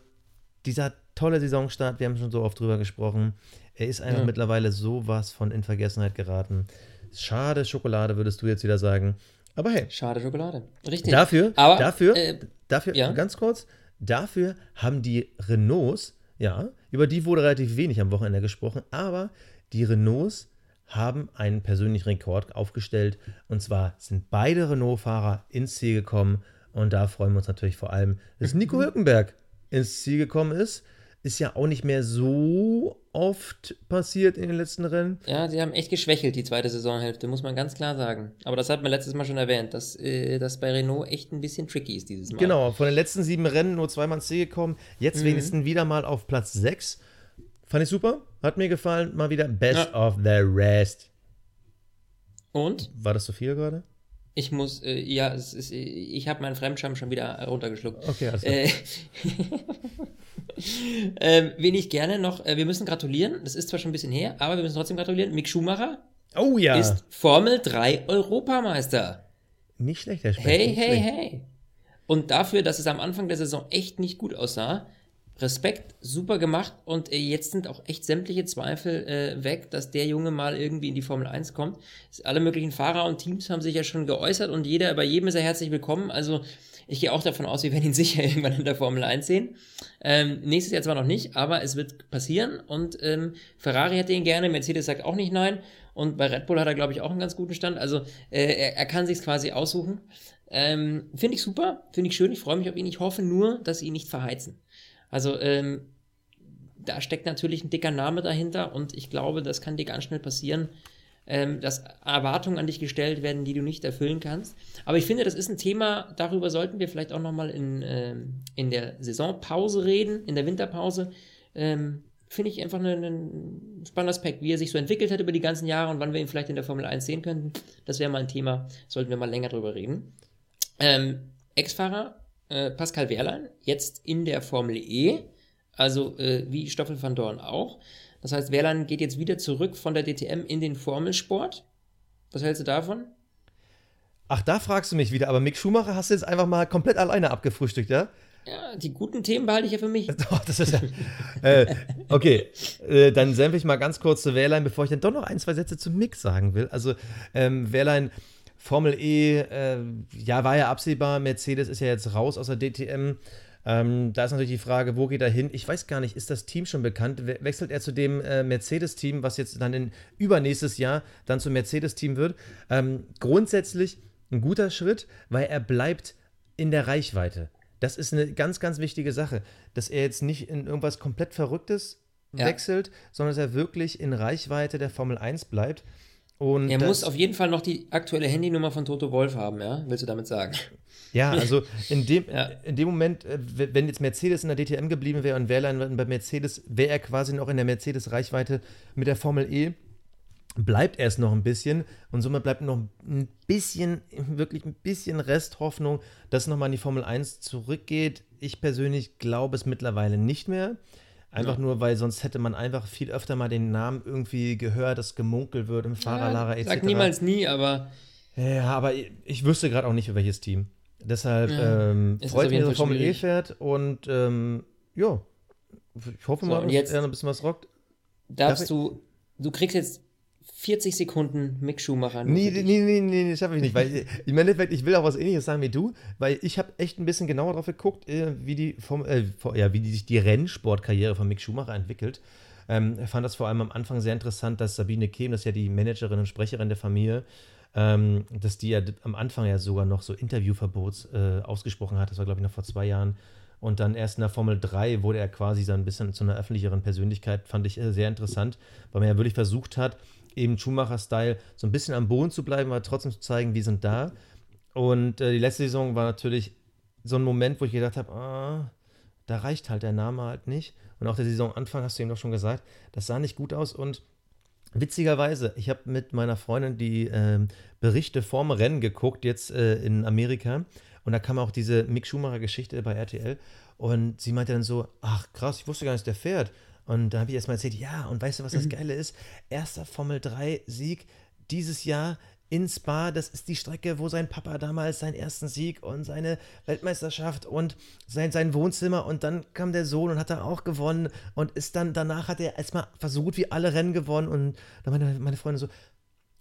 dieser tolle Saisonstart, wir haben schon so oft drüber gesprochen. Er ist einfach Ja. mittlerweile sowas von in Vergessenheit geraten. Schade, Schokolade, würdest du jetzt wieder sagen. Aber hey, Schade Schokolade. Richtig. dafür, Aber, dafür, äh, dafür, ja. ganz kurz, dafür haben die Renaults, ja, über die wurde relativ wenig am Wochenende gesprochen, aber die Renaults haben einen persönlichen Rekord aufgestellt. Und zwar sind beide Renault-Fahrer ins Ziel gekommen. Und da freuen wir uns natürlich vor allem, dass Nico Hülkenberg ins Ziel gekommen ist. Ist ja auch nicht mehr so oft passiert in den letzten Rennen. Ja, sie haben echt geschwächelt, die zweite Saisonhälfte, muss man ganz klar sagen. Aber das hat man letztes Mal schon erwähnt, dass äh, das bei Renault echt ein bisschen tricky ist dieses Mal. Genau, von den letzten sieben Rennen nur zweimal ins Ziel gekommen. Jetzt Mhm. wenigstens wieder mal auf Platz 6. Fand ich super. Hat mir gefallen. Mal wieder Best Ja. of the Rest. Und War das zu viel gerade? ich muss, äh, ja, ist, äh, ich habe meinen Fremdscham schon wieder runtergeschluckt. Okay, alles klar. Äh, ähm, wen ich gerne noch, äh, wir müssen gratulieren, das ist zwar schon ein bisschen her, aber wir müssen trotzdem gratulieren. Mick Schumacher Oh ja. ist Formel 3 Europameister. nicht schlecht, Herr. Hey, hey, schlecht. hey. Und dafür, dass es am Anfang der Saison echt nicht gut aussah, Respekt, super gemacht und äh, jetzt sind auch echt sämtliche Zweifel äh, weg, dass der Junge mal irgendwie in die Formel 1 kommt. Alle möglichen Fahrer und Teams haben sich ja schon geäußert und jeder, bei jedem ist er herzlich willkommen. Also ich gehe auch davon aus, wir werden ihn sicher irgendwann in der Formel 1 sehen. Ähm, nächstes Jahr zwar noch nicht, aber es wird passieren und ähm, Ferrari hätte ihn gerne, Mercedes sagt auch nicht nein und bei Red Bull hat er, glaube ich, auch einen ganz guten Stand. Also äh, er, er kann sich quasi aussuchen. Ähm, finde ich super, finde ich schön, ich freue mich auf ihn. Ich hoffe nur, dass sie ihn nicht verheizen. Also, ähm, da steckt natürlich ein dicker Name dahinter und ich glaube, das kann dir ganz schnell passieren, ähm, dass Erwartungen an dich gestellt werden, die du nicht erfüllen kannst. Aber ich finde, das ist ein Thema, darüber sollten wir vielleicht auch nochmal in, ähm, in der Saisonpause reden, in der Winterpause. Ähm, finde ich einfach ein ein spannender Aspekt, wie er sich so entwickelt hat über die ganzen Jahre und wann wir ihn vielleicht in der Formel 1 sehen könnten. Das wäre mal ein Thema, sollten wir mal länger drüber reden. Ähm, Ex-Fahrer äh, Pascal Wehrlein, jetzt in der Formel E, also äh, wie Stoffel van Dorn auch. Das heißt, Wehrlein geht jetzt wieder zurück von der DTM in den Formelsport. Was hältst du davon? Ach, da fragst du mich wieder. Aber Mick Schumacher hast du jetzt einfach mal komplett alleine abgefrühstückt, ja? Ja, die guten Themen behalte ich ja für mich. Doch, das ist ja. äh, okay, äh, dann senfe ich mal ganz kurz zu Wehrlein, bevor ich dann doch noch ein, zwei Sätze zu Mick sagen will. Also, ähm, Wehrlein, Formel E, äh, ja, war ja absehbar. Mercedes ist ja jetzt raus aus der DTM. Ähm, da ist natürlich die Frage, wo geht er hin? Ich weiß gar nicht, ist das Team schon bekannt? We wechselt er zu dem äh, Mercedes-Team, was jetzt dann in übernächstes Jahr dann zum Mercedes-Team wird? Ähm, grundsätzlich ein guter Schritt, weil er bleibt in der Reichweite. Das ist eine ganz, ganz wichtige Sache, dass er jetzt nicht in irgendwas komplett Verrücktes Ja. wechselt, sondern dass er wirklich in Reichweite der Formel 1 bleibt. Und Er muss auf jeden Fall noch die aktuelle Handynummer von Toto Wolf haben, ja? Willst du damit sagen? Ja, also in dem, Ja. in dem Moment, äh, wenn jetzt Mercedes in der DTM geblieben wäre und Wehrlein bei Mercedes, wäre er quasi noch in der Mercedes-Reichweite mit der Formel E. Bleibt erst noch ein bisschen und somit bleibt noch ein bisschen, wirklich ein bisschen Resthoffnung, dass nochmal in die Formel 1 zurückgeht. Ich persönlich glaube es mittlerweile nicht mehr. Einfach nur, weil sonst hätte man einfach viel öfter mal den Namen irgendwie gehört, dass gemunkelt wird im Fahrerlager etc. Sag niemals nie, aber Ja, aber ich, ich wüsste gerade auch nicht, für welches Team. Deshalb Ja. ähm, Es ist freut mich, dass er Formel E fährt und ähm, ja, ich hoffe So, mal, dass jetzt- er noch ein bisschen was rockt. Darfst ich- du, du kriegst jetzt 40 Sekunden Mick Schumacher. Nee, nee, nee, nee, nee, das schaffe ich nicht, weil im Endeffekt, ich will auch was ähnliches sagen wie du, weil ich habe echt ein bisschen genauer drauf geguckt, äh, wie die vom, äh, ja, wie die, sich die Rennsportkarriere von Mick Schumacher entwickelt. Ähm, ich fand das vor allem am Anfang sehr interessant, dass Sabine Kehm, das ist ja die Managerin und Sprecherin der Familie, ähm, dass die ja am Anfang ja sogar noch so Interviewverbots äh, ausgesprochen hat. Das war, glaube ich, noch vor zwei Jahren. Und dann erst in der Formel 3 wurde er quasi so ein bisschen zu einer öffentlicheren Persönlichkeit, fand ich äh, sehr interessant, weil man ja wirklich versucht hat, eben Schumacher-Style so ein bisschen am Boden zu bleiben, aber trotzdem zu zeigen, wir sind da. Und äh, die letzte Saison war natürlich so ein Moment, wo ich gedacht habe, ah, da reicht halt der Name halt nicht. Und auch der Saisonanfang, hast du eben doch schon gesagt, das sah nicht gut aus. Und witzigerweise, ich habe mit meiner Freundin die ähm, Berichte vorm Rennen geguckt, jetzt äh, in Amerika. Und da kam auch diese Mick Schumacher-Geschichte bei RTL. Und sie meinte dann so, ach krass, ich wusste gar nicht, dass der fährt. Und da habe ich erst mal erzählt, ja, und weißt du, was das Geile ist? Erster Formel 3-Sieg dieses Jahr in Spa, das ist die Strecke, wo sein Papa damals seinen ersten Sieg und seine Weltmeisterschaft und sein, sein Wohnzimmer und dann kam der Sohn und hat da auch gewonnen und ist dann, danach hat er erstmal so gut wie alle Rennen gewonnen und dann meine, meine Freundin so,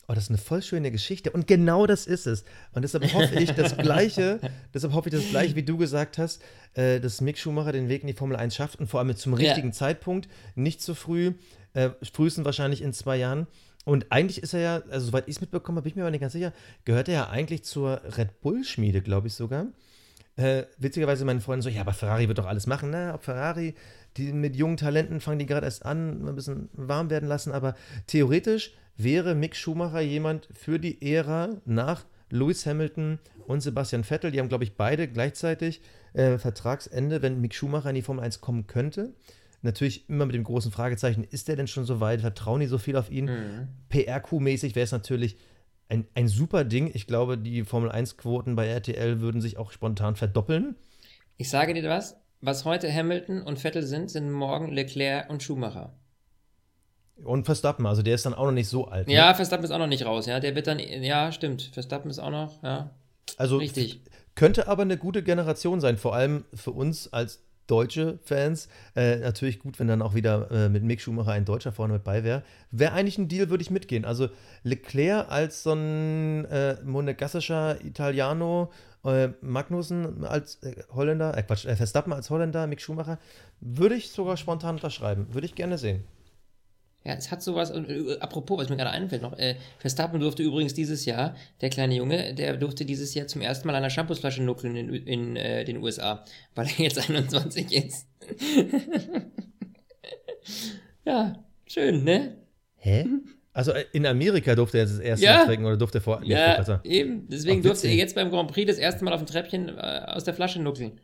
Oh, das ist eine voll schöne Geschichte. Und genau das ist es. Und deshalb hoffe ich das Gleiche, deshalb hoffe ich das Gleiche, wie du gesagt hast, äh, dass Mick Schumacher den Weg in die Formel 1 schafft und vor allem zum Ja. richtigen Zeitpunkt, nicht zu früh, äh, frühestens wahrscheinlich in zwei Jahren. Und eigentlich ist er ja, also soweit ich es mitbekommen habe, bin ich mir aber nicht ganz sicher, gehört er ja eigentlich zur Red Bull-Schmiede, glaube ich sogar. Äh, witzigerweise meine Freundin so, ja, aber Ferrari wird doch alles machen. Na, ob Ferrari, die mit jungen Talenten fangen die gerade erst an, ein bisschen warm werden lassen, aber theoretisch wäre Mick Schumacher jemand für die Ära nach Lewis Hamilton und Sebastian Vettel. Die haben, glaube ich, beide gleichzeitig äh, Vertragsende, wenn Mick Schumacher in die Formel 1 kommen könnte. Natürlich immer mit dem großen Fragezeichen, ist der denn schon so weit? Vertrauen die so viel auf ihn? Mhm. PRQ-mäßig wäre es natürlich ein, ein super Ding. Ich glaube, die Formel 1-Quoten bei RTL würden sich auch spontan verdoppeln. Ich sage dir was, was heute Hamilton und Vettel sind, sind morgen Leclerc und Schumacher. Und Verstappen, also der ist dann auch noch nicht so alt. ne? Ja, Verstappen ist auch noch nicht raus, ja. Der wird dann, ja, stimmt. Verstappen ist auch noch, ja. also Richtig. könnte aber eine gute Generation sein, vor allem für uns als deutsche Fans. Äh, natürlich gut, wenn dann auch wieder äh, mit Mick Schumacher ein Deutscher vorne mit bei wäre. Wäre eigentlich ein Deal, würde ich mitgehen. Also Leclerc als so ein äh, monegassischer Italiano, äh, Magnussen als äh, Holländer, äh, Quatsch, äh, Verstappen als Holländer, Mick Schumacher, würde ich sogar spontan unterschreiben. Würde ich gerne sehen. Ja, es hat sowas, und, äh, apropos, was mir gerade einfällt noch, äh, Verstappen durfte übrigens dieses Jahr, der kleine Junge, der durfte dieses Jahr zum ersten Mal an einer Shampoosflasche nuckeln in, in äh, den USA, weil er jetzt 21 ist. ja, schön, ne? Hä? Also äh, in Amerika durfte er jetzt das erste Ja. Mal trinken oder durfte er vor. nee, Ja, also- eben. Deswegen durfte er jetzt beim Grand Prix das erste Mal auf dem Treppchen äh, aus der Flasche nuckeln.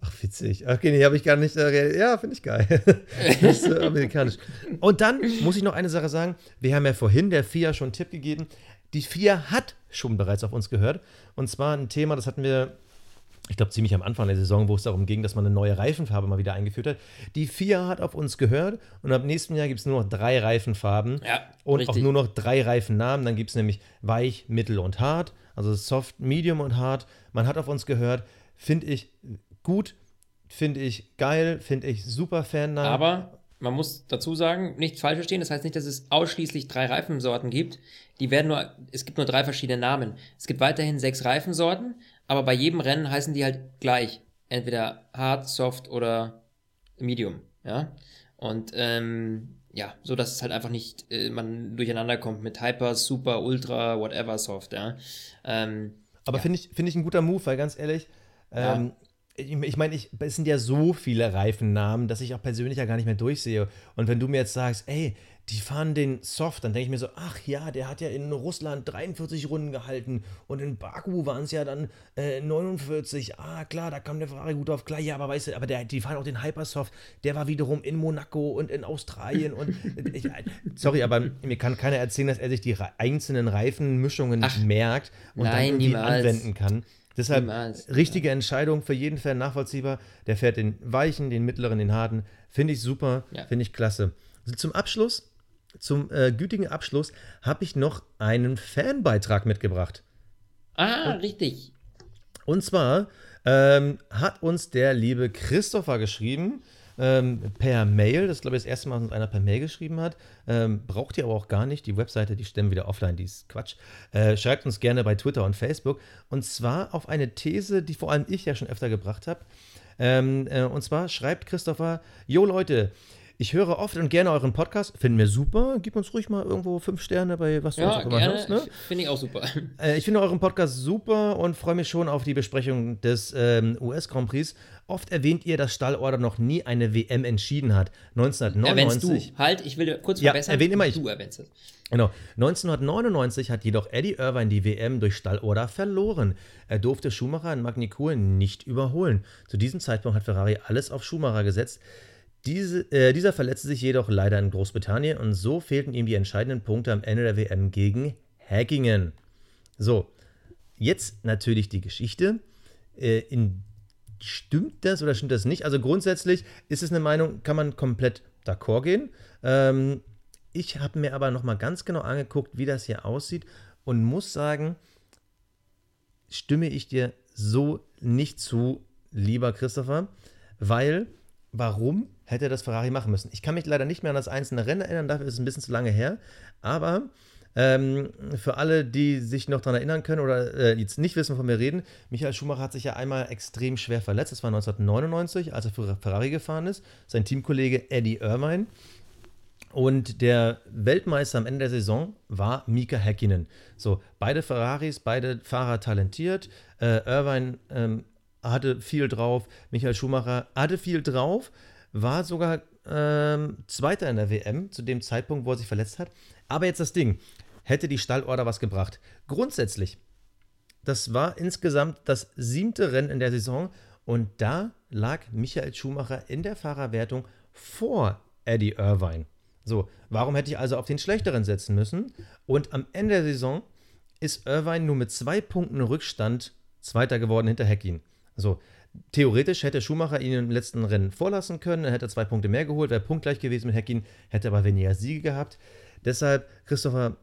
Ach, witzig. Okay, nee, habe ich gar nicht. Äh, ja, finde ich geil. das ist äh, amerikanisch. Und dann muss ich noch eine Sache sagen. Wir haben ja vorhin der FIA schon einen Tipp gegeben. Die FIA hat schon bereits auf uns gehört. Und zwar ein Thema, das hatten wir, ich glaube, ziemlich am Anfang der Saison, wo es darum ging, dass man eine neue Reifenfarbe mal wieder eingeführt hat. Die FIA hat auf uns gehört und ab nächsten Jahr gibt es nur noch drei Reifenfarben. Ja, Und richtig. auch nur noch drei Reifennamen. Dann gibt es nämlich weich, mittel und hart. Also soft, medium und hart. Man hat auf uns gehört. Finde ich gut. Finde ich geil. Finde ich super Fan. Aber man muss dazu sagen, nicht falsch verstehen, das heißt nicht, dass es ausschließlich drei Reifensorten gibt. Die werden nur, es gibt nur drei verschiedene Namen. Es gibt weiterhin sechs Reifensorten, aber bei jedem Rennen heißen die halt gleich. Entweder hard, soft oder medium, ja. Und ähm, ja, so dass es halt einfach nicht äh, man durcheinander kommt mit Hyper, Super, Ultra, whatever Soft, ja. Ähm, Aber finde ich, find ich ein guter Move, weil ganz ehrlich, Ja. ähm, ich, ich meine, ich, es sind ja so viele Reifennamen, dass ich auch persönlich ja gar nicht mehr durchsehe. Und wenn du mir jetzt sagst, ey, die fahren den Soft, dann denke ich mir so, ach ja, der hat ja in Russland 43 Runden gehalten und in Baku waren es ja dann äh, 49. Ah, klar, da kam der Ferrari gut auf. Klar, ja, aber weißt du, aber der, die fahren auch den Hypersoft, der war wiederum in Monaco und in Australien und ich, sorry, aber mir kann keiner erzählen, dass er sich die einzelnen Reifenmischungen Ach, merkt und dann nein, irgendwie niemals. anwenden kann. Deshalb Niemals. richtige Entscheidung für jeden Fan nachvollziehbar. Der fährt den weichen, den mittleren, den harten. Finde ich super, Ja. finde ich klasse. Also zum Abschluss, zum äh, gütigen Abschluss, habe ich noch einen Fanbeitrag mitgebracht. ah, richtig. Und zwar ähm, hat uns der liebe Christopher geschrieben. Ähm, per Mail, das ist glaube ich das erste Mal, dass uns einer per Mail geschrieben hat. Ähm, braucht ihr aber auch gar nicht. Die Webseite, die stellen wieder offline, die ist Quatsch. Äh, schreibt uns gerne bei Twitter und Facebook. Und zwar auf eine These, die vor allem ich ja schon öfter gebracht habe. Ähm, äh, und zwar schreibt Christopher: Jo Leute, ich höre oft und gerne euren Podcast, finden wir super. Gib uns ruhig mal irgendwo fünf Sterne bei was du Ja, uns auch immer gerne. hörst. Ne? Finde ich auch super. Äh, ich finde euren Podcast super und freue mich schon auf die Besprechung des ähm, US Grand Prix. Oft erwähnt ihr, dass Stallorder noch nie eine WM entschieden hat. Erwähnst 1999. du. Halt, ich will kurz Ja, verbessern. erwähne immer ich. Du erwähnst es. Genau. 1999 hat jedoch Eddie Irvine die WM durch Stallorder verloren. Er durfte Schumacher in Magny-Cours nicht überholen. Zu diesem Zeitpunkt hat Ferrari alles auf Schumacher gesetzt. Diese, äh, dieser verletzte sich jedoch leider in Großbritannien und so fehlten ihm die entscheidenden Punkte am Ende der WM gegen Hackingen. So, jetzt natürlich die Geschichte. Äh, in, stimmt das oder stimmt das nicht? Also grundsätzlich ist es eine Meinung, kann man komplett d'accord gehen. Ähm, ich habe mir aber nochmal ganz genau angeguckt, wie das hier aussieht und muss sagen, stimme ich dir so nicht zu, lieber Christopher, weil warum hätte das Ferrari machen müssen? Ich kann mich leider nicht mehr an das einzelne Rennen erinnern, dafür ist es ein bisschen zu lange her, aber ähm, für alle, die sich noch daran erinnern können oder äh, jetzt nicht wissen, wovon wir reden, Michael Schumacher hat sich ja einmal extrem schwer verletzt. Das war 1999, als er für Ferrari gefahren ist. Sein Teamkollege Eddie Irvine. Und der Weltmeister am Ende der Saison war Mika Häkkinen. So, beide Ferraris, beide Fahrer talentiert. Äh, Irvine ähm, hatte viel drauf, Michael Schumacher hatte viel drauf, war sogar ähm, Zweiter in der WM zu dem Zeitpunkt, wo er sich verletzt hat. Aber jetzt das Ding, hätte die Stallorder was gebracht? Grundsätzlich, das war insgesamt das siebte Rennen in der Saison und da lag Michael Schumacher in der Fahrerwertung vor Eddie Irvine. So, warum hätte ich also auf den schlechteren setzen müssen? Und am Ende der Saison ist Irvine nur mit zwei Punkten Rückstand Zweiter geworden hinter Heckin. So, theoretisch hätte Schumacher ihn im letzten Rennen vorlassen können, er hätte zwei Punkte mehr geholt, wäre punktgleich gewesen mit Heckin, hätte aber weniger Siege gehabt. Deshalb, Christopher,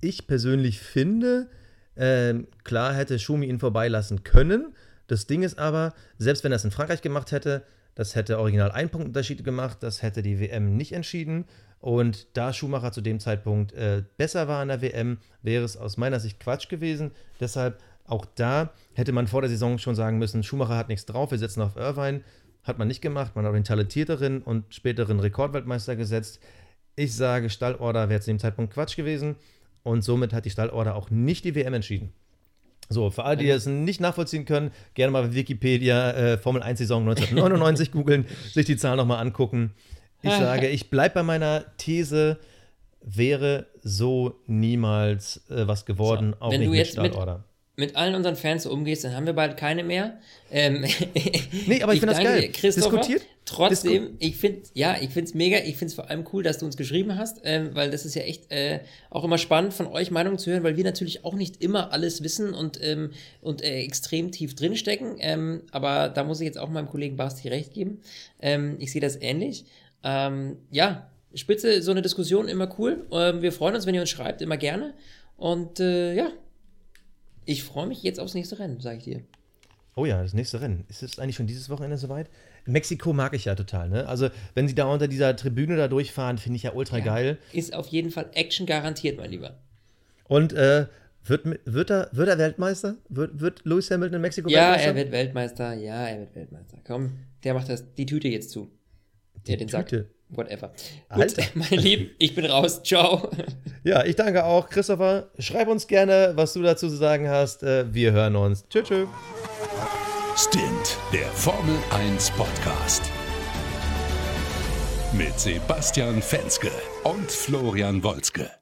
ich persönlich finde, ähm, klar hätte Schumi ihn vorbeilassen können. Das Ding ist aber, selbst wenn er es in Frankreich gemacht hätte, das hätte original einen Punkt Unterschied gemacht, das hätte die WM nicht entschieden. Und da Schumacher zu dem Zeitpunkt äh, besser war in der WM, wäre es aus meiner Sicht Quatsch gewesen. Deshalb auch da hätte man vor der Saison schon sagen müssen, Schumacher hat nichts drauf, wir setzen auf Irvine. Hat man nicht gemacht, man hat den talentierteren und späteren Rekordweltmeister gesetzt. Ich sage, Stallorder wäre zu dem Zeitpunkt Quatsch gewesen und somit hat die Stallorder auch nicht die WM entschieden. So, für alle, die das nicht nachvollziehen können, gerne mal Wikipedia äh, Formel 1 Saison 1999 googeln, sich die Zahlen nochmal angucken. Ich sage, ich bleibe bei meiner These, wäre so niemals äh, was geworden, So, auch wenn nicht du mit jetzt mit- Stallorder. Mit allen unseren Fans so umgehst, dann haben wir bald keine mehr. Ähm, Nee, aber ich finde das geil. Diskutiert? Trotzdem, ich finde, ja, ich finde es mega. Ich finde es vor allem cool, dass du uns geschrieben hast, ähm, weil das ist ja echt äh, auch immer spannend, von euch Meinungen zu hören, weil wir natürlich auch nicht immer alles wissen und, ähm, und äh, extrem tief drinstecken. Ähm, aber da muss ich jetzt auch meinem Kollegen Basti recht geben. Ähm, ich sehe das ähnlich. Ähm, ja, spitze, so eine Diskussion immer cool. Ähm, wir freuen uns, wenn ihr uns schreibt, immer gerne. Und äh, ja, ich freue mich jetzt aufs nächste Rennen, sage ich dir. Oh ja, das nächste Rennen. Ist es eigentlich schon dieses Wochenende soweit? Mexiko mag ich ja total, ne? Also, wenn sie da unter dieser Tribüne da durchfahren, finde ich ja ultra geil. Ist auf jeden Fall Action garantiert, mein Lieber. Und äh, wird, wird, er, wird er Weltmeister? Wird, wird Lewis Hamilton in Mexiko Ja, Weltmeister? er wird Weltmeister. Ja, er wird Weltmeister. Komm, der macht das, die Tüte jetzt zu. Der den Sack. Whatever. Gut, meine Lieben, ich bin raus. Ciao. Ja, ich danke auch. Christopher, schreib uns gerne, was du dazu zu sagen hast. Äh, wir hören uns. Tschüss, tschüss. Stint, der Formel 1 Podcast. Mit Sebastian Fenske und Florian Wolzke.